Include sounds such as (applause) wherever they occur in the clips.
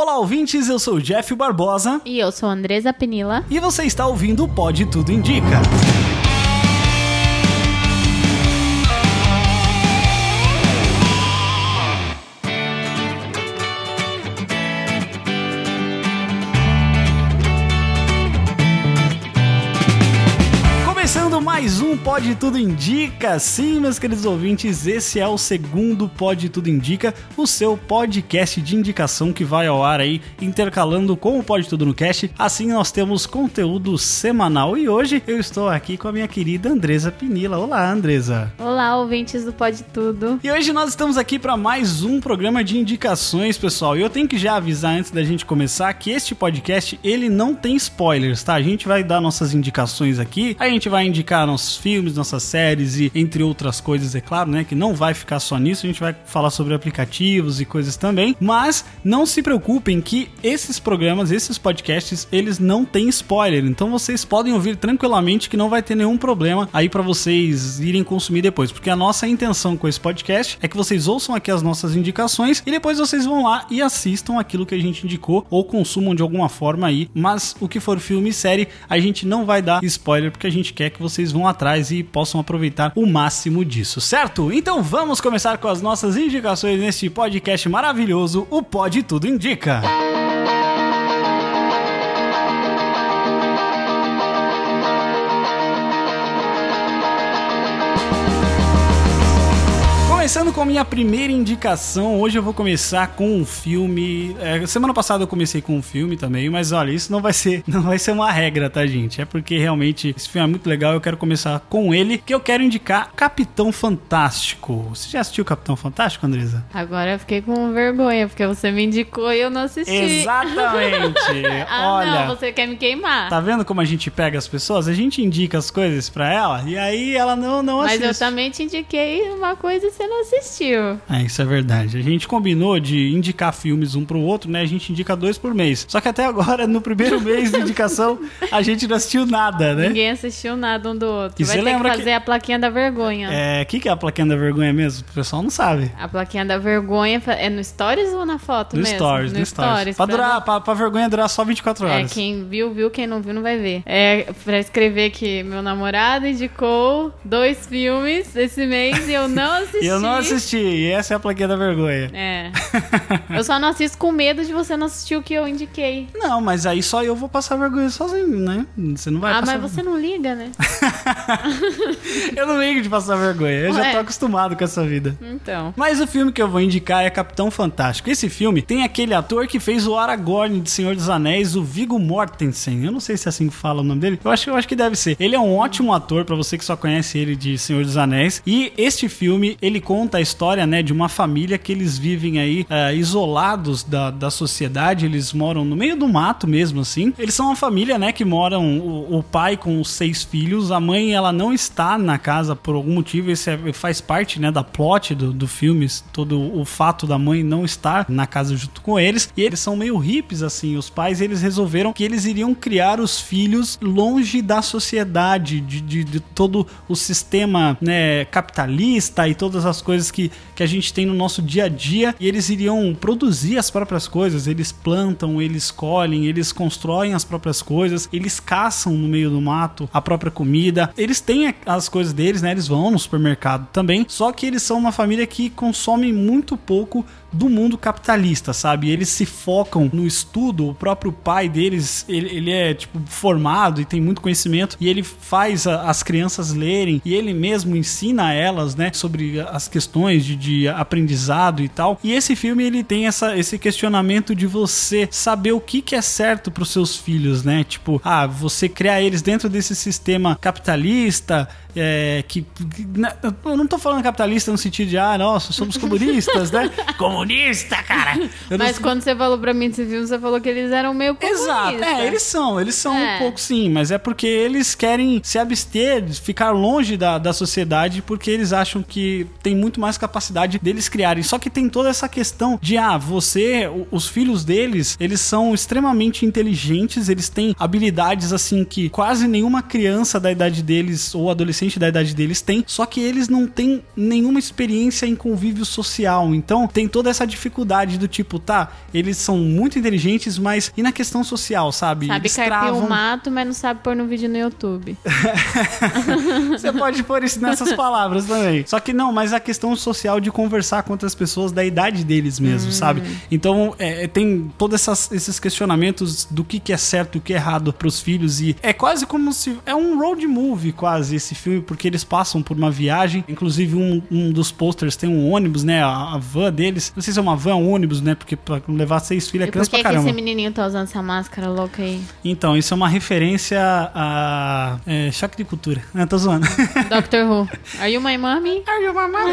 Olá, ouvintes, eu sou o Jeff Barbosa E eu sou a Andresa Penila. e você está ouvindo o Pode Tudo Indica. Pode Tudo Indica. Sim, meus queridos ouvintes, esse é o segundo Pode Tudo Indica, o seu podcast de indicação que vai ao ar aí, intercalando com o Pode Tudo no Cast. Assim nós temos conteúdo semanal e hoje eu estou aqui com a minha querida Andresa Pinila. Olá, Andresa. Olá, ouvintes do Pode Tudo. E hoje nós estamos aqui para mais um programa de indicações, pessoal. E eu tenho que já avisar antes da gente começar que este podcast ele não tem spoilers, tá? A gente vai dar nossas indicações aqui, a gente vai indicar nossos filmes, nossas séries e entre outras coisas, é claro, né? Que não vai ficar só nisso, a gente vai falar sobre aplicativos e coisas também. Mas não se preocupem que esses programas, esses podcasts, eles não têm spoiler. Então vocês podem ouvir tranquilamente que não vai ter nenhum problema aí para vocês irem consumir depois, porque a nossa intenção com esse podcast é que vocês ouçam aqui as nossas indicações e depois vocês vão lá e assistam aquilo que a gente indicou ou consumam de alguma forma aí. Mas o que for filme e série, a gente não vai dar spoiler porque a gente quer que vocês vão atrás e possam aproveitar o máximo disso, certo? Então vamos começar com as nossas indicações neste podcast maravilhoso, o Pode Tudo Indica. Começando com a minha primeira indicação, hoje eu vou começar com um filme. é, semana passada eu comecei com um filme também, mas olha, isso não vai ser, (laughs) não vai ser uma regra, tá, gente? É porque realmente esse filme é muito legal. Eu quero começar com ele, que eu quero indicar Capitão Fantástico. Você já assistiu Capitão Fantástico, Andresa? Agora eu fiquei com vergonha, porque você me indicou e eu não assisti. Exatamente. (laughs) ah, olha. não, você quer me queimar. Tá vendo como a gente pega as pessoas? A gente indica as coisas pra ela e aí ela não, não Mas assiste. eu também te indiquei uma coisa e você não assistiu. É, isso é verdade. A gente combinou de indicar filmes um pro outro, né? A gente indica dois por mês. Só que até agora, no primeiro mês de indicação, (laughs) a gente não assistiu nada, né? Ninguém assistiu nada um do outro. E Vai você ter que lembra fazer que- a plaquinha da vergonha. É, o que, que é a plaquinha da vergonha mesmo? O pessoal não sabe. A plaquinha da vergonha é no Stories ou na foto No mesmo? Stories, no, Stories. Pra, pra durar, não- pra, pra vergonha durar só 24 É, horas. quem viu, viu, quem não viu, não vai ver. É pra escrever que meu namorado indicou dois filmes esse mês e eu não assisti. (laughs) Eu não assisti, e essa é a plaquinha da vergonha. É. (laughs) Eu só não assisto com medo de você não assistir o que eu indiquei. Não, mas aí só eu vou passar vergonha sozinho, né? Você não vai ah, passar mas você não liga, né? (laughs) Eu não ligo de passar vergonha, eu já Ué. tô acostumado com essa vida. Então. Mas o filme que eu vou indicar é Capitão Fantástico. Esse filme tem aquele ator que fez o Aragorn de Senhor dos Anéis, o Viggo Mortensen. Eu não sei se é assim que fala o nome dele. Eu acho, eu acho que deve ser. Ele é um ótimo ator para você que só conhece ele de Senhor dos Anéis. E este filme, ele conta a história, né, de uma família que eles vivem aí eh, isolados da, da sociedade. Eles moram no meio do mato mesmo, assim. Eles são uma família, né, que moram o, o pai com os seis filhos. A mãe, ela não está na casa por algum motivo. Esse é- faz parte, né, da plot do, do filme. Todo o fato da mãe não estar na casa junto com eles. E eles são meio hippies, assim. Os pais, eles resolveram que eles iriam criar os filhos longe da sociedade, de, de, de todo o sistema, né, capitalista e todas as coisas que, que a gente tem no nosso dia a dia. E eles iriam produzir as próprias coisas. Eles plantam, eles colhem, eles constroem as próprias coisas. Eles caçam no meio do mato a própria comida. Eles têm as coisas deles, né? Eles vão no supermercado também. Só que eles são uma família que consome muito pouco do mundo capitalista, sabe? Eles se focam no estudo, o próprio pai deles, ele, ele é, tipo, formado e tem muito conhecimento, e ele faz a- as crianças lerem, e ele mesmo ensina a elas, né, sobre as questões de, de aprendizado e tal. E esse filme, ele tem essa, esse questionamento de você saber o que, que é certo para os seus filhos, né? Tipo, ah, você criar eles dentro desse sistema capitalista, é, que, que- na- eu não tô falando capitalista no sentido de, ah, nossa, somos comunistas, né? (laughs) Comunista, cara! Eu não Mas sei- quando você falou pra mim desse filme, você falou que eles eram meio comunistas. Exato, é, eles são, eles são É. um pouco sim, mas é porque eles querem se abster, ficar longe da, da sociedade, porque eles acham que tem muito mais capacidade deles criarem. Só que tem toda essa questão de, ah, você, os filhos deles, eles são extremamente inteligentes, eles têm habilidades assim que quase nenhuma criança da idade deles ou adolescente adolescente da idade deles tem, só que eles não têm nenhuma experiência em convívio social. Então tem toda essa dificuldade do tipo, tá, eles são muito inteligentes, mas e na questão social, sabe? Sabe eles travam... um mato, mas não sabe pôr no vídeo no YouTube. (laughs) Você pode pôr isso nessas palavras também. Só que não, mas a questão social de conversar com outras pessoas da idade deles mesmo, sabe? Então é, tem todos esses questionamentos do que, que é certo e o que é errado pros filhos. E é quase como se. É um road movie, quase, esse filme, porque eles passam por uma viagem. Inclusive, um, um dos posters tem um ônibus, né? A, a van deles. Não sei se é uma van ou um ônibus, né? Porque pra levar seis filhos é por criança que, pra que caramba. esse menininho tá usando essa máscara louca aí? Então, isso é uma referência a. É, choque de cultura. (laughs) Não, tô zoando. Doctor Who. (laughs) Are you my mommy?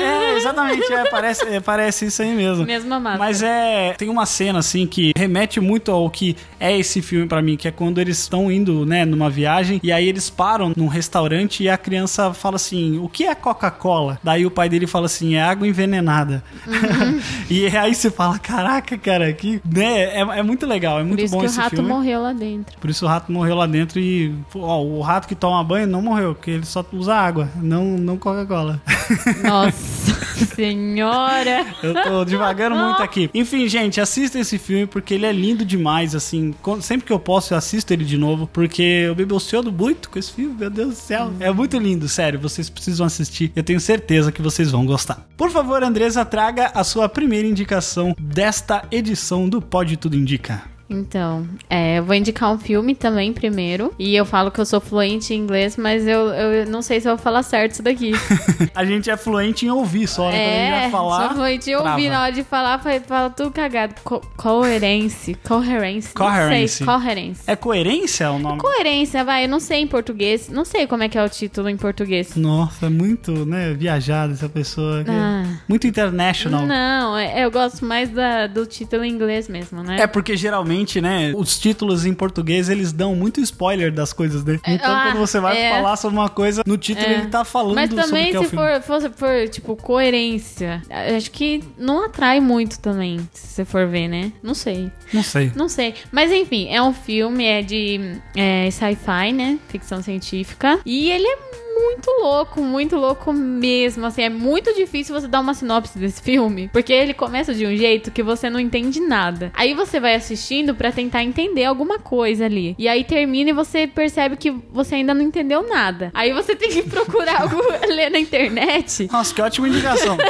É, exatamente, é, parece, é, parece isso aí mesmo. Mesma máscara. Mas é. Tem uma cena, assim, que remete muito ao que é esse filme pra mim, que é quando eles estão indo, né, numa viagem, e aí eles param num restaurante e a criança fala assim: o que é Coca-Cola? Daí o pai dele fala assim: é água envenenada. Uhum. (laughs) e aí você fala: caraca, cara, que. Né, é, é muito legal, é Por muito isso bom que o esse rato filme. morreu lá dentro. Por isso o rato morreu lá dentro e ó, o rato que toma banho não morreu, porque ele só usa água, não, não Coca-Cola. (laughs) Nossa senhora! Eu tô devagando muito aqui. Enfim, gente, assista esse filme porque ele é lindo demais, assim. Sempre que eu posso, eu assisto ele de novo, porque eu me emociono muito com esse filme, meu Deus do céu. É muito lindo, sério. Vocês precisam assistir. Eu tenho certeza que vocês vão gostar. Por favor, Andresa, traga a sua primeira indicação desta edição do Pode Tudo Indica. Então, é, eu vou indicar um filme também primeiro. E eu falo que eu sou fluente em inglês, mas eu, eu não sei se eu vou falar certo isso daqui. (laughs) A gente é fluente em ouvir só, né? Quando a gente É, falar. sou fluente em ouvir. Na hora de falar, fala, tudo cagado. Co coerência. Coherence. sei, coherência. É coerência o nome? Coerência, vai. Eu não sei em português. Não sei como é que é o título em português. Nossa, é muito, né, viajada essa pessoa. aqui. Ah. Muito international. Não, é- eu gosto mais da- do título em inglês mesmo, né? É porque geralmente, né, os títulos em português eles dão muito spoiler das coisas, né? Então ah, quando você vai é. falar sobre uma coisa, no título É. ele tá falando Mas sobre o que é o se for, fosse for, tipo, coerência, acho que não atrai muito também, se você for ver, né? Não sei. Não sei. Não sei. Mas enfim, é um filme, é de é, sci-fi, né? Ficção científica. E ele é muito louco, muito louco mesmo. Assim, é muito difícil você dar uma sinopse desse filme. Porque ele começa de um jeito que você não entende nada. Aí você vai assistindo pra tentar entender alguma coisa ali. E aí termina e você percebe que você ainda não entendeu nada. Aí você tem que procurar (laughs) algo ler na internet. Nossa, que ótima indicação. (laughs)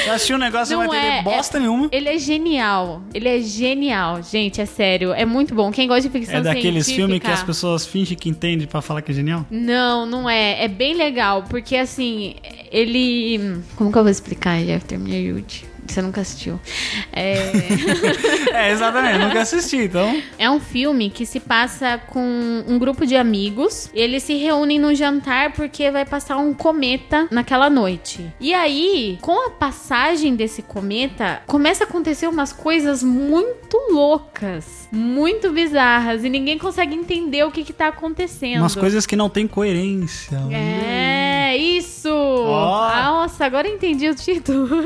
Você assistiu um negócio não Não vai entender é, bosta é- nenhuma. Ele é genial. Ele é genial. Gente, é sério. É muito bom. Quem gosta de ficção É daqueles científica... filmes que as pessoas fingem que entendem pra falar que é genial? Não, não é. É bem legal, porque assim, ele. Como que eu vou explicar ele after Marriage? Você nunca assistiu. É... (laughs) É, exatamente. Nunca assisti, então. é um filme que se passa com um grupo de amigos. Eles se reúnem num jantar porque vai passar um cometa naquela noite. E aí, com a passagem desse cometa, começa a acontecer umas coisas muito loucas, muito bizarras, e ninguém consegue entender o que, que tá acontecendo. Umas coisas que não tem coerência. É, isso! Ó. Nossa, agora entendi o título. (laughs)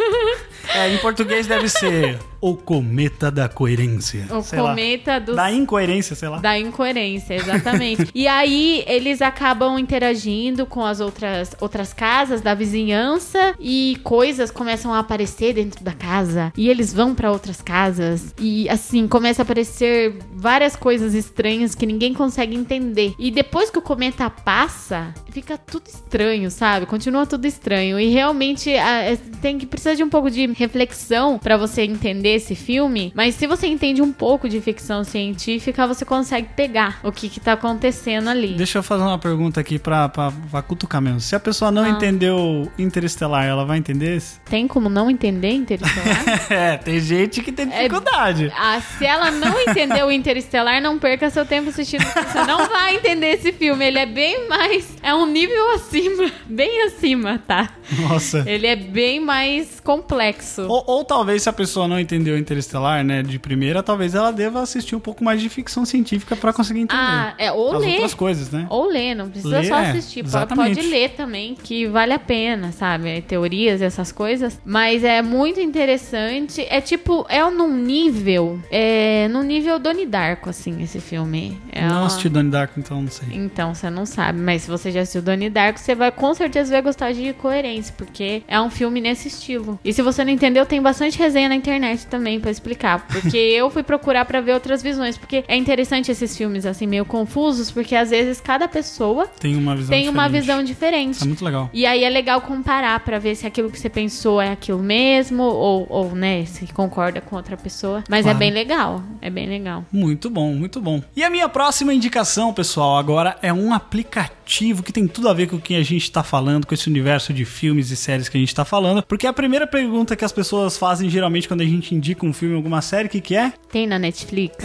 É, em português deve ser O Cometa da Coerência. O sei cometa dos- Da incoerência, sei lá. Da incoerência, exatamente. (laughs) e aí eles acabam interagindo com as outras, outras casas da vizinhança e coisas começam a aparecer dentro da casa. E eles vão pra outras casas e assim começa a aparecer várias coisas estranhas que ninguém consegue entender. E depois que o cometa passa, fica tudo estranho, sabe? Continua tudo estranho e realmente a- é- tem que precisa de um pouco de reflexão pra você entender esse filme, mas se você entende um pouco de ficção científica, você consegue pegar o que que tá acontecendo ali. Deixa eu fazer uma pergunta aqui pra, pra, pra cutucar mesmo. Se a pessoa não Ah. entendeu Interestelar, ela vai entender esse? Tem como não entender Interestelar? (laughs) É, tem gente que tem dificuldade. ah, se ela não entendeu Interestelar, não perca seu tempo assistindo. Você não vai entender esse filme. Ele é bem mais. É um nível acima. Bem acima, tá? Nossa. Ele é bem mais complexo. Ou, ou talvez se a pessoa não entendeu Interestelar, né, de primeira, talvez ela deva assistir um pouco mais de ficção científica pra conseguir entender. Ah, é, ou as ler. outras coisas, né? Ou ler, não precisa Ler, só é, assistir. Pode, exatamente. pode ler também, que vale a pena, sabe? Teorias e essas coisas. Mas é muito interessante. É tipo, é num nível. É num nível Donnie Darko, assim, esse filme. É não uma- assisti Donnie Darko, então não sei. Então, você não sabe. Mas se você já assistiu Donnie Darko, você vai com certeza vai gostar de coerência, porque é um filme nesse estilo. E se você não entendeu, tem bastante resenha na internet também pra explicar. Porque (laughs) eu fui procurar pra ver outras visões. Porque é interessante esses filmes, assim, meio confusos, porque às vezes cada pessoa Tem uma visão tem uma diferente. visão diferente. É muito legal. E aí é legal comparar pra ver se aquilo que você pensou é aquilo mesmo, ou, ou né, se concorda com outra pessoa. Mas Claro. é bem legal. É bem legal. Muito bom, muito bom. E a minha próxima indicação, pessoal, agora é um aplicativo que tem tudo a ver com o que a gente tá falando, com esse universo de filmes e séries que a gente tá falando. Porque a primeira pergunta que as pessoas fazem geralmente quando a gente indica um filme ou alguma série, o que, que é? Tem na Netflix?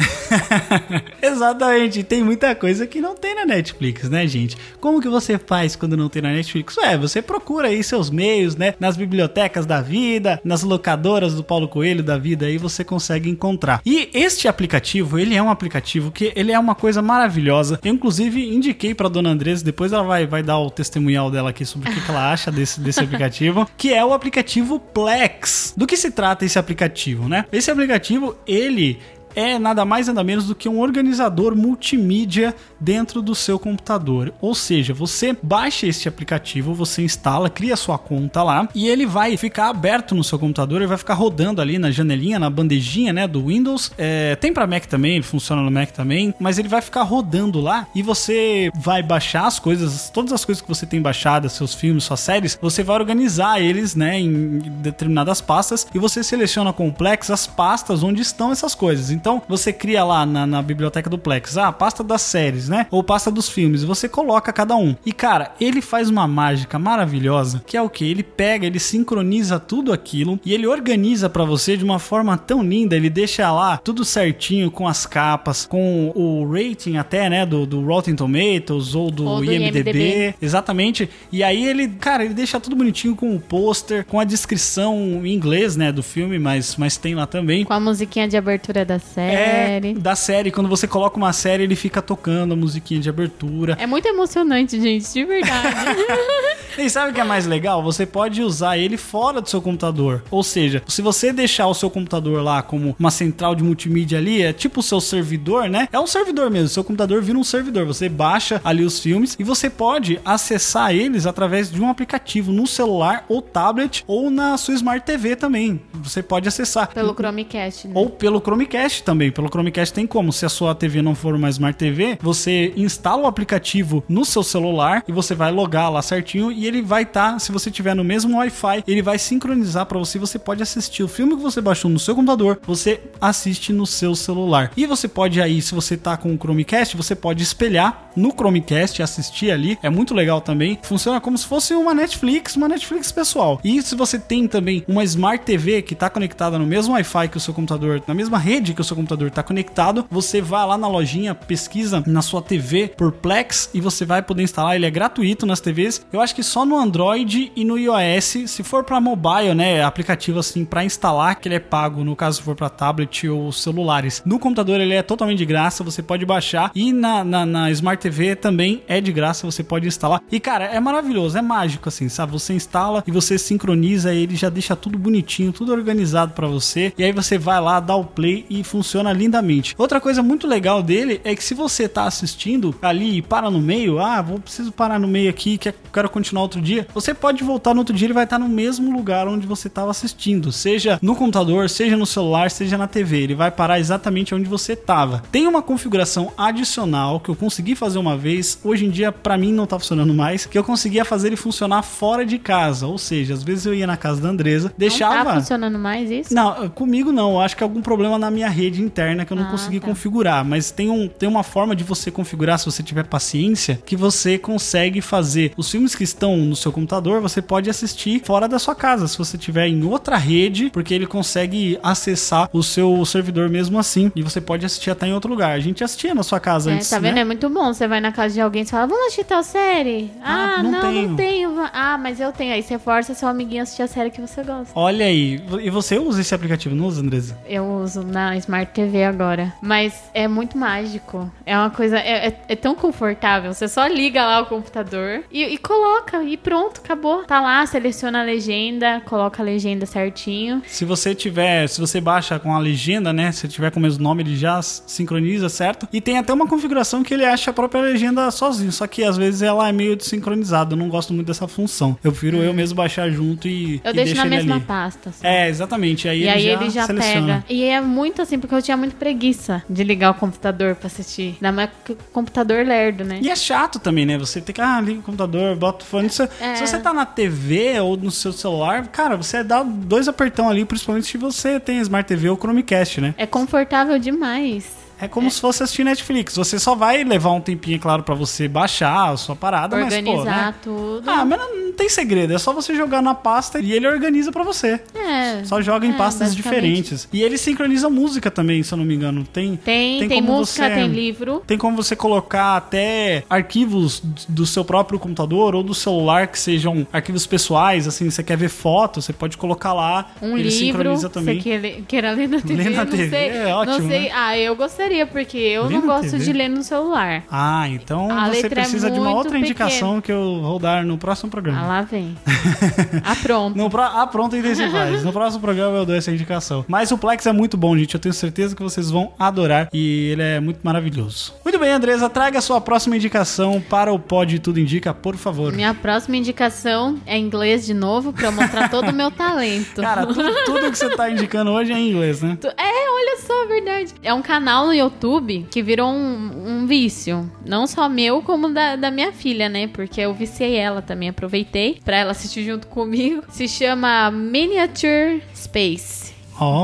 (laughs) Exatamente, tem muita coisa que não tem na Netflix, né, gente? Como que você faz quando não tem na Netflix? É, você procura aí seus meios, né? Nas bibliotecas da vida, nas locadoras do Paulo Coelho da vida, aí você consegue encontrar. E este aplicativo, ele é um aplicativo que ele é uma coisa maravilhosa. Eu, inclusive, indiquei pra dona Andresa, depois ela vai, vai dar o testemunhal dela aqui sobre o que, que ela acha desse, desse aplicativo, que é o aplicativo Plex. Do que se trata esse aplicativo, né? Esse aplicativo, ele é nada mais nada menos do que um organizador multimídia dentro do seu computador. Ou seja, você baixa este aplicativo, você instala, cria sua conta lá e ele vai ficar aberto no seu computador, ele vai ficar rodando ali na janelinha, na bandejinha, né, do Windows. É, tem para Mac também, ele funciona no Mac também, mas ele vai ficar rodando lá e você vai baixar as coisas, todas as coisas que você tem baixadas, seus filmes, suas séries, você vai organizar eles, né, em determinadas pastas e você seleciona com o Plex as pastas onde estão essas coisas. Então você cria lá na, na biblioteca do Plex, ah, pasta das séries, né? Ou pasta dos filmes, você coloca cada um. E cara, ele faz uma mágica maravilhosa, que é o que? Ele pega, ele sincroniza tudo aquilo e ele organiza pra você de uma forma tão linda, ele deixa lá tudo certinho com as capas, com o rating até, né, do, do Rotten Tomatoes ou do, Ou do IMDb. IMDb. Exatamente. E aí ele, cara, ele deixa tudo bonitinho com o pôster, com a descrição em inglês, né, do filme, mas, mas tem lá também. Com a musiquinha de abertura da série. É, da série. Quando você coloca uma série, ele fica tocando a musiquinha de abertura. É muito emocionante, gente, de verdade. (laughs) E sabe o que é mais legal? Você pode usar ele fora do seu computador. Ou seja, se você deixar o seu computador lá como uma central de multimídia ali, é tipo o seu servidor, né? É um servidor mesmo. Seu computador vira um servidor. Você baixa ali os filmes e você pode acessar eles através de um aplicativo no celular ou tablet ou na sua Smart TV também. Você pode acessar. Pelo Chromecast, né? Ou pelo Chromecast também. Pelo Chromecast tem como. Se a sua TV não for uma Smart TV, você instala o aplicativo no seu celular e você vai logar lá certinho e ele vai estar, se você tiver no mesmo Wi-Fi, ele vai sincronizar para você. Você pode assistir o filme que você baixou no seu computador, você assiste no seu celular. E você pode aí, se você tá com o Chromecast, você pode espelhar no Chromecast assistir ali. É muito legal também. Funciona como se fosse uma Netflix, uma Netflix pessoal. E se você tem também uma Smart TV que está conectada no mesmo Wi-Fi que o seu computador, na mesma rede que o seu computador está conectado, você vai lá na lojinha, pesquisa na sua TV por Plex e você vai poder instalar. Ele é gratuito nas TVs. Eu acho que só no Android e no iOS, se for para mobile, né, aplicativo assim para instalar, que ele é pago, no caso se for para tablet ou celulares. No computador ele é totalmente de graça, você pode baixar e na, na, na Smart TV também é de graça, você pode instalar. E cara, é maravilhoso, é mágico assim, sabe? Você instala e você sincroniza ele, já deixa tudo bonitinho, tudo organizado para você. E aí você vai lá, dá o play e funciona lindamente. Outra coisa muito legal dele é que se você tá assistindo ali e para no meio, ah, vou preciso parar no meio aqui, que quero continuar outro dia, você pode voltar no outro dia, ele vai estar no mesmo lugar onde você estava assistindo, seja no computador, seja no celular, seja na TV, ele vai parar exatamente onde você estava. Tem uma configuração adicional que eu consegui fazer uma vez, hoje em dia para mim não tá funcionando mais, que eu conseguia fazer ele funcionar fora de casa, ou seja, às vezes eu ia na casa da Andresa, deixava Não tá funcionando mais isso? não, comigo não. Eu acho que é algum problema na minha rede interna que eu não Ah, consegui tá. configurar. Mas tem, um, tem uma forma de você configurar, se você tiver paciência, que você consegue fazer os filmes que estão no seu computador, você pode assistir fora da sua casa, se você tiver em outra rede, porque ele consegue acessar o seu servidor mesmo assim. E você pode assistir até em outro lugar. A gente assistia na sua casa É, antes. tá vendo? né? É muito bom. Você vai na casa de alguém e fala, vamos assistir tal série? Ah, Ah, não não, tenho. não tenho. Ah, mas eu tenho. Aí você força seu amiguinho a assistir a série que você gosta. Olha aí. E você usa esse aplicativo, não usa, Andresa? Eu uso na Smart TV agora. Mas é muito mágico. É uma coisa. É, é- é tão confortável. Você só liga lá o computador e, e coloca. E pronto, acabou. Tá lá, seleciona a legenda, coloca a legenda certinho. Se você tiver, se você baixa com a legenda, né? Se tiver com o mesmo nome, ele já sincroniza, certo? E tem até uma configuração que ele acha a própria legenda sozinho, só que às vezes ela é meio desincronizada. Eu não gosto muito dessa função. Eu prefiro eu mesmo baixar junto e. Eu e deixo na mesma ali. pasta. só. É, exatamente. Aí, E ele, aí já ele já seleciona. pega. E é muito assim, porque eu tinha muito preguiça de ligar o computador pra assistir. Ainda mais que o computador lerdo, né? E é chato também, né? Você tem que, ah, liga o computador, bota o fone. Se, É. se você tá na TV ou no seu celular, cara, você dá dois apertão ali, principalmente se você tem Smart TV ou Chromecast, né? É confortável demais. É como se fosse assistir Netflix. Você só vai levar um tempinho, é claro, pra você baixar a sua parada, mas, pô, Organizar né? tudo. Ah, mas não, não tem segredo. É só você jogar na pasta e ele organiza pra você. é. Só joga em É, pastas diferentes. E ele sincroniza música também, se eu não me engano. Tem, Tem, tem, como música, você- tem livro. Tem como você colocar até arquivos do seu próprio computador ou do celular que sejam arquivos pessoais, assim, você quer ver foto, você pode colocar lá. Um ele livro, sincroniza você também. queira, queira ler na TV, Ler na TV, sei. é ótimo, né? Ah, eu gostaria, porque eu Ler não gosto TV? de ler no celular. Ah, então A você é precisa de uma outra indicação que eu vou dar no próximo Ah, programa. lá vem. (laughs) ah, pronto. No pro... Ah, pronto, intensivais. (laughs) No próximo programa eu dou essa indicação. Mas o Plex é muito bom, gente. Eu tenho certeza que vocês vão adorar. E ele é muito maravilhoso. Muito bem, Andresa, traga a sua próxima indicação para o Pod Tudo Indica, por favor. Minha próxima indicação é inglês de novo, eu mostrar todo o meu talento. Cara, tudo, tudo que você tá indicando hoje é em inglês, né? É, olha só, verdade. É um canal no YouTube que virou um, um vício. Não só meu, como da, da minha filha, né? Porque eu viciei ela também, aproveitei pra ela assistir junto comigo. Se chama Miniature Space.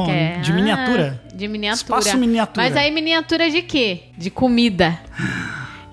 Que é- de miniatura. Ah, de miniatura. Espaço miniatura. Mas aí miniatura de quê? De comida.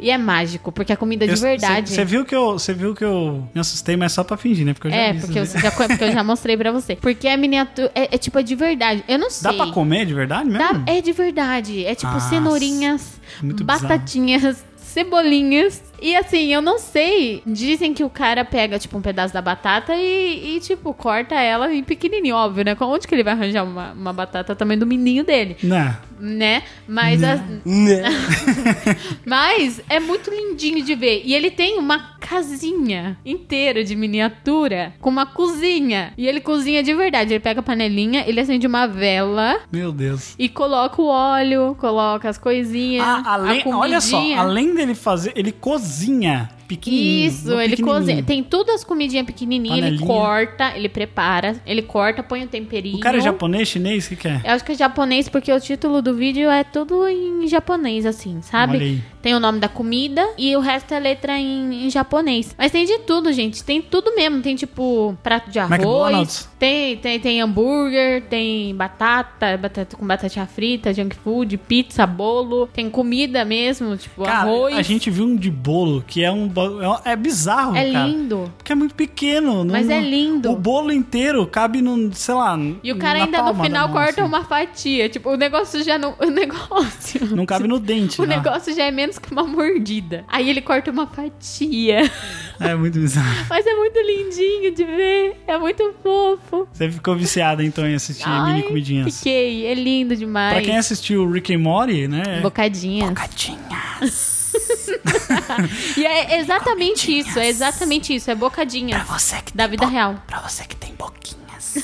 E é mágico, porque é comida de Eu- verdade. Você viu que eu, você viu que eu me assustei, mas só pra fingir, né? Porque eu já É, porque, isso daí. já, porque eu já mostrei pra você. Porque é miniatura. É, é tipo é de verdade. Eu não sei. Dá pra comer de verdade mesmo? Dá- é de verdade. É tipo Nossa, cenourinhas, batatinhas, cebolinhas. E assim, eu não sei. Dizem que o cara pega, tipo, um pedaço da batata e, e, tipo, corta ela em pequenininho, óbvio, né? Onde que ele vai arranjar uma, uma batata tamanho do menino dele, Né? Né? Mas, as- (laughs) mas é muito lindinho de ver. E ele tem uma casinha inteira de miniatura com uma cozinha. E ele cozinha de verdade. Ele pega a panelinha, ele acende uma vela Meu Deus. e coloca o óleo, coloca as coisinhas. Ah, além, olha só, além dele fazer, ele cozinha pequenininho. Isso, ele cozinha. Tem tudo as comidinhas pequenininhas, ele corta, ele prepara, ele corta, põe o temperinho. O cara é japonês, chinês, o que que é? Eu acho que é japonês porque o título do vídeo é tudo em japonês, assim, sabe? Tem o nome da comida e o resto é letra em, em japonês. Mas tem de tudo, gente. Tem tudo mesmo. Tem tipo prato de arroz. McDonald's. Tem, tem, tem hambúrguer, tem batata, batata com batatinha frita, junk food, pizza, bolo. Tem comida mesmo, tipo Cara, arroz. a gente viu um de bolo que é um. é É bizarro, É cara. lindo. Porque é muito pequeno. não- Mas é lindo. O bolo inteiro cabe no, sei lá. E o cara ainda no final mão, corta assim. uma fatia. Tipo, o negócio já não. O (laughs) negócio. Não cabe no dente, O né? negócio já é menos que uma mordida. Aí ele corta uma fatia. É muito bizarro. (laughs) Mas é muito lindinho de ver. É muito fofo. Você ficou viciada então em assistir Ai, mini comidinhas. Fiquei. É lindo demais. Pra quem assistiu Rick and Morty, né? Bocadinhas. Bocadinhas. (laughs) E é exatamente isso. É exatamente isso. É bocadinhas. você que Da vida real. Pra você que tem boquinhas. (laughs)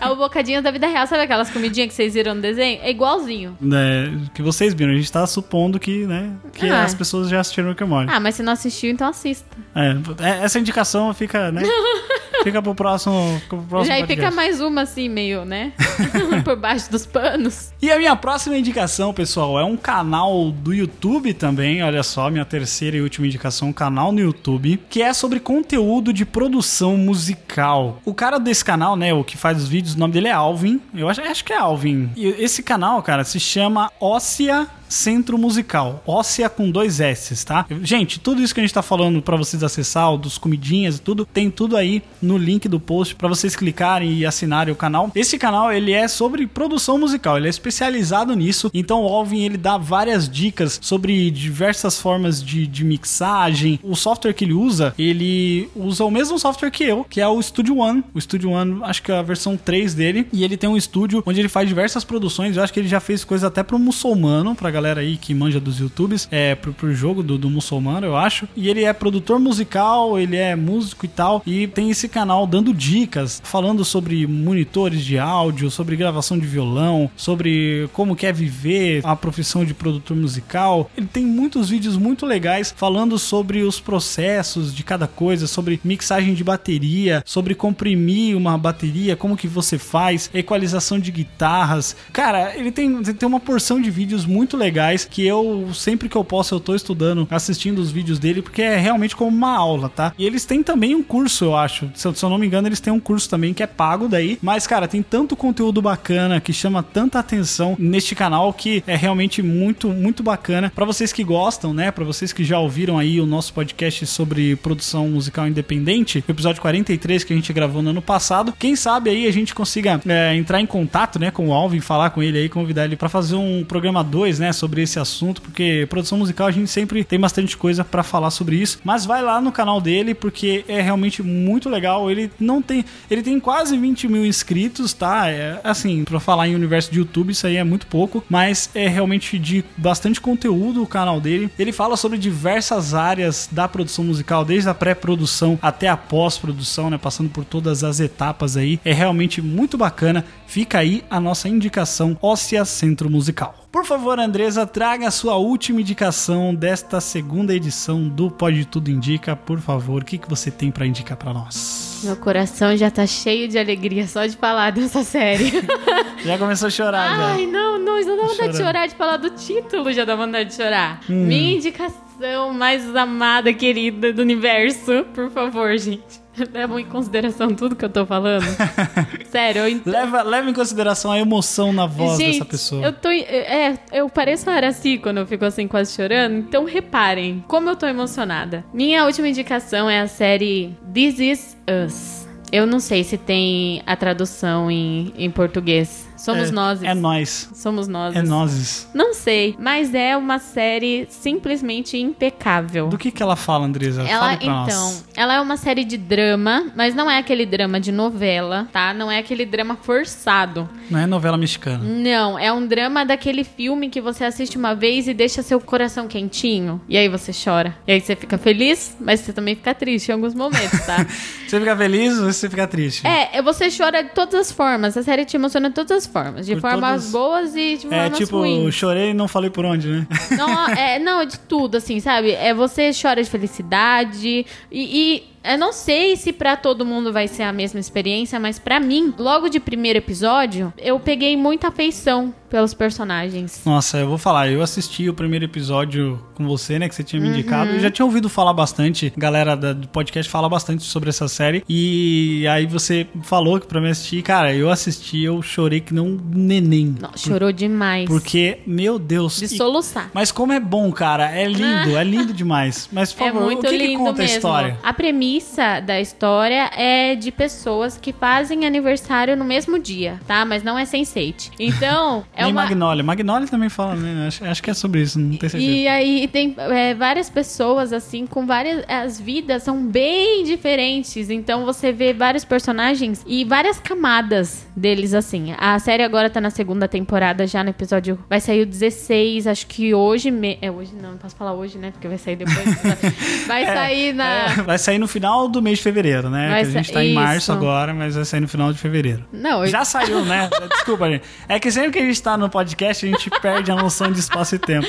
É o bocadinhas da vida real. Sabe aquelas comidinhas que vocês viram no desenho? É igualzinho. né, que vocês viram, a gente tá supondo que, né, que Ah. as pessoas já assistiram Rick and Morty. Ah, mas se não assistiu, então assista. É, é, essa indicação fica, né? (laughs) fica pro próximo, fica pro próximo Já aí fica mais uma assim, meio, né? (laughs) Por baixo dos panos. E a minha próxima indicação, pessoal, é um canal do YouTube também. Olha só, minha terceira e última indicação, um canal no YouTube, que é sobre conteúdo de produção musical. O cara desse canal, né, o que faz os vídeos, o nome dele é Alvin. Eu acho, acho que é Alvin. E esse canal, cara, se chama Óssea Centro Musical. Óssea com dois S, tá? Gente, tudo isso que a gente tá falando para vocês acessar, dos comidinhas e tudo, tem tudo aí no link do post para vocês clicarem e assinarem o canal. Esse canal, ele é sobre produção musical, ele é especializado nisso. Então o Alvin, ele dá várias dicas sobre diversas formas de, de mixagem. O software que ele usa, ele usa o mesmo software que eu, que é o Studio One. O Studio One, acho que é a versão 3 dele. E ele tem um estúdio onde ele faz diversas produções. Eu acho que ele já fez coisa até pro muçulmano, pra galera aí que manja dos YouTubes, é pro, pro jogo do, do muçulmano, eu acho. E ele é produtor musical, ele é músico e tal. E tem esse canal dando dicas, falando sobre monitores de áudio, sobre gravação de violão, sobre como quer viver a profissão de produtor musical. Ele tem muitos vídeos muito legais falando sobre os processos de cada coisa, sobre mixagem de bateria, sobre comprimir uma bateria, como que você faz, equalização de guitarras. Cara, ele tem, tem uma porção de vídeos muito legais que eu, sempre que eu posso, eu tô estudando, assistindo os vídeos dele, porque é realmente como uma aula, tá? E eles têm também um curso, eu acho. Se eu, se eu não me engano, eles têm um curso também que é pago daí. Mas, cara, tem tanto conteúdo bacana que chama tanta atenção neste canal que é realmente muito, muito bacana. para vocês que gostam, né? Para vocês que já ouviram aí o nosso podcast sobre produção musical independente, o episódio 43 que a gente gravou no ano passado. Quem sabe aí a gente consiga é, entrar em contato, né, com o Alvin, falar com ele aí, convidar ele para fazer um programa 2, né, sobre esse assunto, porque produção musical a gente sempre tem bastante coisa para falar sobre isso. Mas vai lá no canal dele porque é realmente muito legal. Ele não tem, ele tem quase 20 mil inscritos, tá? É, assim, para falar em universo de YouTube isso aí é muito pouco, mas é realmente de bastante conteúdo o canal dele. Ele fala sobre diversas áreas da produção musical, desde a pré-produção até a pós-produção, né, passando por todas as etapas aí. É realmente muito bacana. Fica aí a nossa indicação Óssea Centro Musical. Por favor, Andresa, traga a sua última indicação desta segunda edição do Pode Tudo Indica. Por favor, o que, que você tem para indicar para nós? Meu coração já tá cheio de alegria só de falar dessa série. (laughs) já começou a chorar, já. Ai, não, não, já dá vontade de chorar, de falar do título, já dá vontade de chorar. Hum. Minha indicação mais amada, querida do universo, por favor, gente. (laughs) Levam em consideração tudo que eu tô falando? (laughs) Sério, eu leva, leva em consideração a emoção na voz Gente, dessa pessoa. Eu tô. É, eu pareço a Araci quando eu fico assim quase chorando. Então reparem como eu tô emocionada. Minha última indicação é a série This Is Us. Eu não sei se tem a tradução em, em português. Somos é, nós. É nós. Somos nós. É nós. Não sei, mas é uma série simplesmente impecável. Do que que ela fala, Andresa? Ela, então, nós. ela é uma série de drama, mas não é aquele drama de novela, tá? Não é aquele drama forçado. Não é novela mexicana. Não, é um drama daquele filme que você assiste uma vez e deixa seu coração quentinho. E aí você chora. E aí você fica feliz, mas você também fica triste em alguns momentos, tá? (laughs) você fica feliz ou você fica triste? É, você chora de todas as formas. A série te emociona de todas as formas. De por formas todas... boas e de é, formas tipo, ruins. chorei e não falei por onde, né? (laughs) Não, é, não, de tudo, assim, sabe? É você chora de felicidade e, e eu não sei se para todo mundo vai ser a mesma experiência, mas para mim, logo de primeiro episódio, eu peguei muita afeição pelos personagens. Nossa, eu vou falar, eu assisti o primeiro episódio com você, né, que você tinha me indicado, uhum. eu já tinha ouvido falar bastante, galera do podcast fala bastante sobre essa série, e aí você falou que pra mim assistir, cara, eu assisti, eu chorei que não um neném. Não, chorou demais. Porque, meu Deus. De soluçar. Mas como é bom, cara, é lindo, é lindo demais. Mas, por é favor, o que, que conta mesmo. a história? A premissa da história é de pessoas que fazem aniversário no mesmo dia, tá? Mas não é Sense8. Então, (laughs) É uma... Magnolia. Magnolia também fala, né? Acho, acho que é sobre isso, não tenho certeza. E aí tem é, várias pessoas, assim, com várias. As vidas são bem diferentes. Então você vê vários personagens e várias camadas deles, assim. A série agora tá na segunda temporada, já no episódio. Vai sair o 16, acho que hoje. Me... É hoje, não, não posso falar hoje, né? Porque vai sair depois. (laughs) vai é, sair na. É, vai sair no final do mês de fevereiro, né? Vai a gente tá isso. em março agora, mas vai sair no final de fevereiro. Não, Já eu... saiu, né? (laughs) Desculpa, gente. É que sempre que a gente tá no podcast, a gente (laughs) perde a noção de espaço e tempo.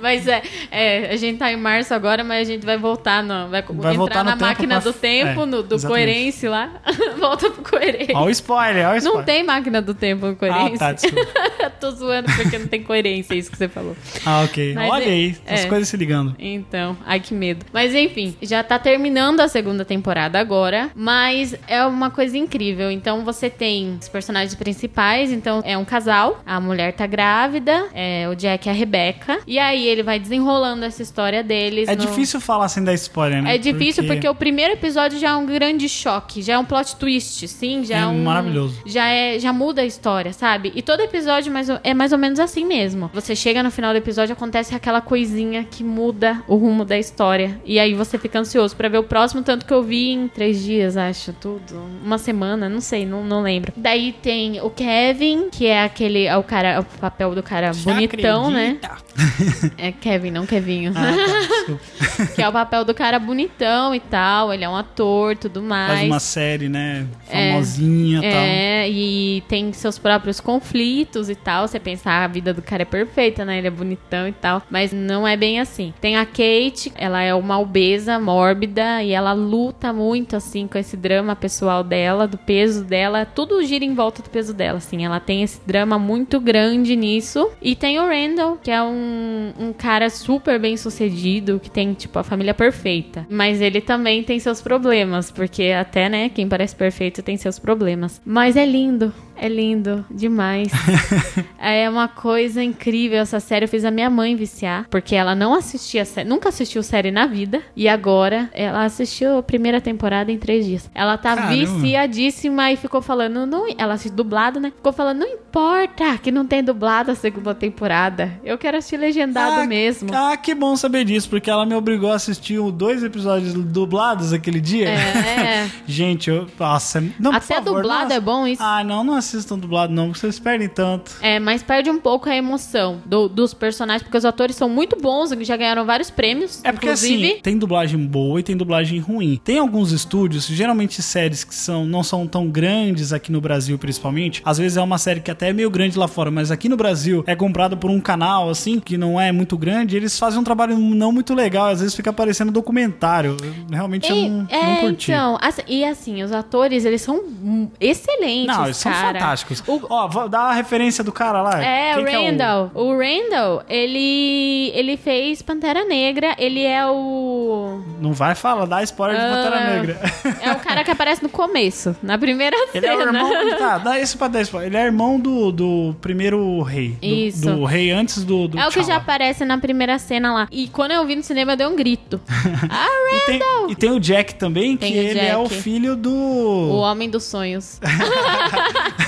Mas é, é, a gente tá em março agora, mas a gente vai voltar no, vai, vai entrar voltar na máquina pra... do tempo, é, no, do coerência lá. (laughs) Volta pro coerência. Olha o spoiler, olha o spoiler. Não tem máquina do tempo no coerência. Ah, tá, desculpa. (laughs) Tô zoando porque não tem coerência, é isso que você falou. Ah, ok. Mas Olha é, aí, as é. coisas se ligando. Então, ai que medo. Mas enfim, já tá terminando a segunda temporada agora, mas é uma coisa incrível. Então você tem os personagens principais, então é um casal, a mulher tá grávida, é o Jack e a Rebecca, e aí ele vai desenrolando essa história deles. É no- difícil falar sem dar spoiler, né? É difícil porque... o primeiro episódio já é um grande choque, já é um plot twist, sim, já é, É um maravilhoso. Já é, já muda a história, sabe? E todo episódio mais é mais ou menos assim mesmo. Você chega no final do episódio acontece aquela coisinha que muda o rumo da história e aí você fica ansioso pra ver o próximo, tanto que eu vi em três dias, acho, tudo, uma semana, não sei, não, não lembro. Daí tem o Kevin, que é aquele, é o cara, o papel do cara Você bonitão, né? acredita? É Kevin, não Kevinho. Ah, tá, (laughs) desculpa. que é o papel do cara bonitão e tal. Ele é um ator, tudo mais. Faz uma série, né? Famosinha e tal. É, e tem seus próprios conflitos e tal. Você pensa, ah, a vida do cara é perfeita, né? Ele é bonitão e tal. Mas não é bem assim. Tem a Kate, ela é uma obesa, mórbida, e ela luta muito, assim, com esse drama pessoal dela, do peso dela. Tudo gira em volta do peso dela, assim. Ela tem esse drama muito grande nisso. E tem o Randall, que é um, um cara super bem sucedido, que tem, tipo, a família perfeita. Mas ele também tem seus problemas, porque até, né, quem parece perfeito tem seus problemas. Mas é lindo. É lindo demais. (laughs) é uma coisa incrível essa série. Eu fiz a minha mãe viciar, porque ela não assistia, nunca assistiu série na vida. E agora ela assistiu a primeira temporada em três dias. Ela tá Caramba. viciadíssima e ficou falando, não, ela assiste dublado, né? Ficou falando, não importa que não tem dublado a segunda temporada. Eu quero assistir legendado Ah, mesmo. Ah, que bom saber disso, porque ela me obrigou a assistir dois episódios dublados aquele dia. É. (laughs) Gente, eu. Nossa, não, Até favor, dublado nossa. é bom isso. Ah, não, não assistam dublado, não, porque vocês perdem tanto. É, mas perde um pouco a emoção do- dos personagens, porque os atores são muito bons, já ganharam vários prêmios. É porque inclusive. assim, tem dublagem boa e tem dublagem ruim. Tem alguns estúdios, geralmente séries que são, não são tão grandes aqui no Brasil, principalmente. Às vezes é uma série que até é meio grande lá fora, mas aqui no Brasil é comprada por um canal, assim, que não é muito grande. Eles fazem um trabalho não muito legal, às vezes fica parecendo documentário. Eu- realmente eu E- não, é, não curti. então, assim, e assim, os atores, eles são excelentes, não, eles são cara. fantásticos. O- Ó, vou dar a referência do cara lá. É, Quem o Randall. o... Randall, ele ele fez Pantera Negra, ele é o Não vai falar, dá spoiler de Pantera Ah, Negra. é o cara que aparece no começo, na primeira Ele é cena. o irmão. Tá, dá (laughs) isso pra dar spoiler. Ele é irmão do, do primeiro rei. Do, Isso. Do rei antes do. do É o que já aparece na primeira cena lá. E quando eu vi no cinema, eu dei um grito. (laughs) ah, E tem, Randall! e tem o Jack também, Tem que ele é o Jack. filho do. O Homem dos Sonhos. (laughs)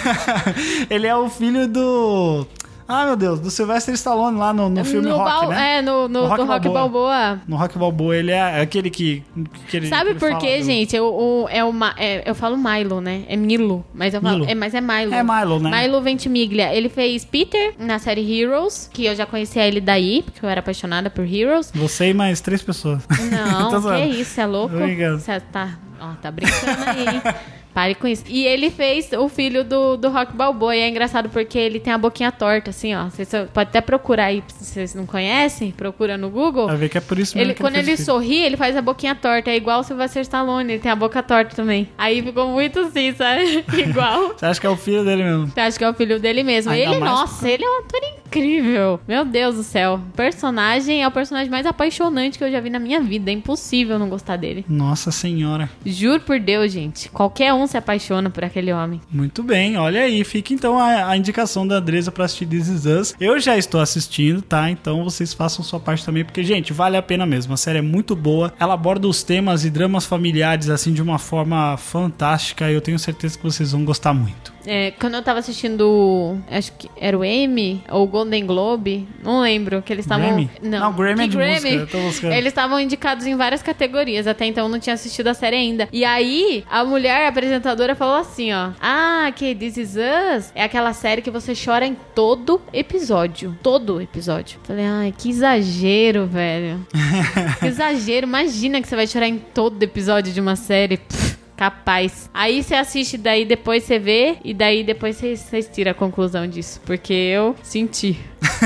(laughs) ele é o filho do. Ah, meu Deus, do Sylvester Stallone lá no, no filme no Rock, né? É, no, no, No Rock Rock Balboa. Balboa. No Rock Balboa, ele é aquele que. que ele, Sabe ele por quê, do- gente? Eu, o- é uma, é- eu falo Milo, né? É Milo. Mas eu falo. Milo. É, mas é Milo. É Milo, né? Milo Ventimiglia. Ele fez Peter na série Heroes, que eu já conhecia ele daí, porque eu era apaixonada por Heroes. Você e mais três pessoas. Não, (laughs) que zoando. isso, é louco? Você tá, ó, tá brincando aí, hein? (laughs) Pare com isso. E ele fez o filho do, do Rock Balboa. E é engraçado porque ele tem a boquinha torta, assim, ó. Você pode até procurar aí, se vocês não conhecem, procura no Google. Vai ver que é por isso mesmo Ele, que quando ele filho. sorri, ele faz a boquinha torta. É igual o Sylvester Stallone, ele tem a boca torta também. Aí ficou muito assim, sabe? (laughs) igual. Você acha que é o filho dele mesmo? Eu acho que é o filho dele mesmo. Ainda ele, nossa, ele é um ator incrível. Meu Deus do céu. O personagem é o personagem mais apaixonante que eu já vi na minha vida. É impossível não gostar dele. Nossa senhora. Juro por Deus, gente. Qualquer um se apaixona por aquele homem. Muito bem, olha aí, fica então a, a indicação da Andresa pra assistir This Is Us. Eu já estou assistindo, tá? Então vocês façam sua parte também, porque, gente, vale a pena mesmo. A série é muito boa. Ela aborda os temas e dramas familiares, assim, de uma forma fantástica. E eu tenho certeza que vocês vão gostar muito. É, quando eu tava assistindo, acho que era o Emmy ou o Golden Globe, não lembro, que eles estavam... Grammy? Não, Grammy é de música, tô buscando. Eles estavam indicados em várias categorias, até então eu não tinha assistido a série ainda. E aí, a mulher apresentadora falou assim, ó, ah, que This Is Us é aquela série que você chora em todo episódio. Todo episódio. Falei, ai, que exagero, velho. (laughs) que exagero. Imagina que você vai chorar em todo episódio de uma série. Pff. Capaz. Aí você assiste, daí depois você vê, e daí depois vocês vocês tiram a conclusão disso. Porque eu senti.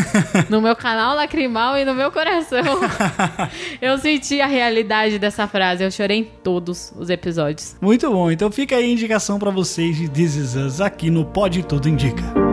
(laughs) no meu canal lacrimal e no meu coração. (laughs) eu senti a realidade dessa frase. Eu chorei em todos os episódios. Muito bom, então fica aí a indicação pra vocês de This Is Us aqui no Pode Tudo Indica.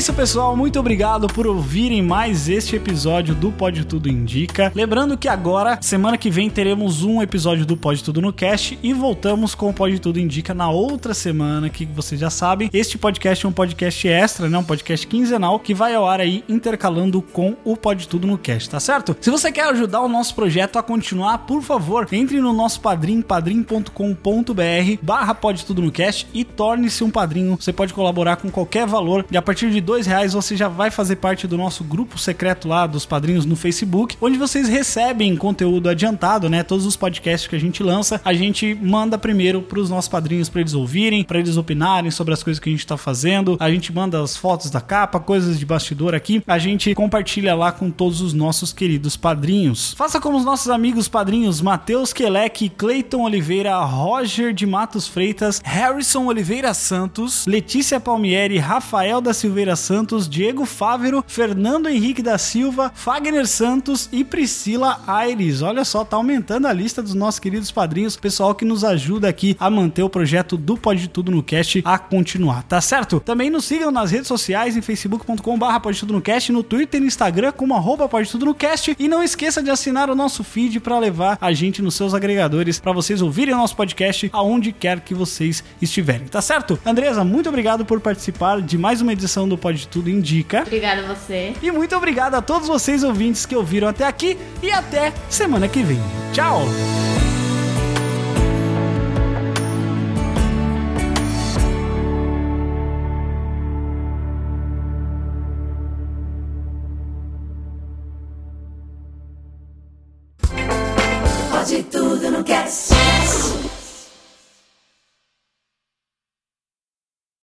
Isso, pessoal. Muito obrigado por ouvirem mais este episódio do Pode Tudo Indica. Lembrando que agora, semana que vem, teremos um episódio do Pode Tudo no Cast e voltamos com o Pode Tudo Indica na outra semana, que vocês já sabem. Este podcast é um podcast extra, né? Um podcast quinzenal que vai ao ar aí intercalando com o Pode Tudo no Cast, tá certo? Se você quer ajudar o nosso projeto a continuar, por favor, entre no nosso padrim, padrim.com.br barra Pode Tudo no Cast e torne-se um padrinho. Você pode colaborar com qualquer valor e a partir de dois reais você já vai fazer parte do nosso grupo secreto lá dos padrinhos no Facebook, onde vocês recebem conteúdo adiantado, né? Todos os podcasts que a gente lança, a gente manda primeiro para os nossos padrinhos para eles ouvirem, para eles opinarem sobre as coisas que a gente tá fazendo. A gente manda as fotos da capa, coisas de bastidor aqui. A gente compartilha lá com todos os nossos queridos padrinhos. Faça como os nossos amigos padrinhos Matheus Kelec, Cleiton Oliveira, Roger de Matos Freitas, Harrison Oliveira Santos, Letícia Palmieri, Rafael da Silveira Santos, Diego Fávero, Fernando Henrique da Silva, Fagner Santos e Priscila Aires. Olha só, tá aumentando a lista dos nossos queridos padrinhos, pessoal que nos ajuda aqui a manter o projeto do Pode Tudo no Cast a continuar, tá certo? Também nos sigam nas redes sociais em facebook.com/barra Pode Tudo no Cast, no Twitter e no Instagram como arroba Pode Tudo no Cast e não esqueça de assinar o nosso feed para levar a gente nos seus agregadores para vocês ouvirem o nosso podcast aonde quer que vocês estiverem, tá certo? Andresa, muito obrigado por participar de mais uma edição do Pode Tudo Indica. Obrigada a você. E muito obrigado a todos vocês ouvintes que ouviram até aqui e até semana que vem. Tchau!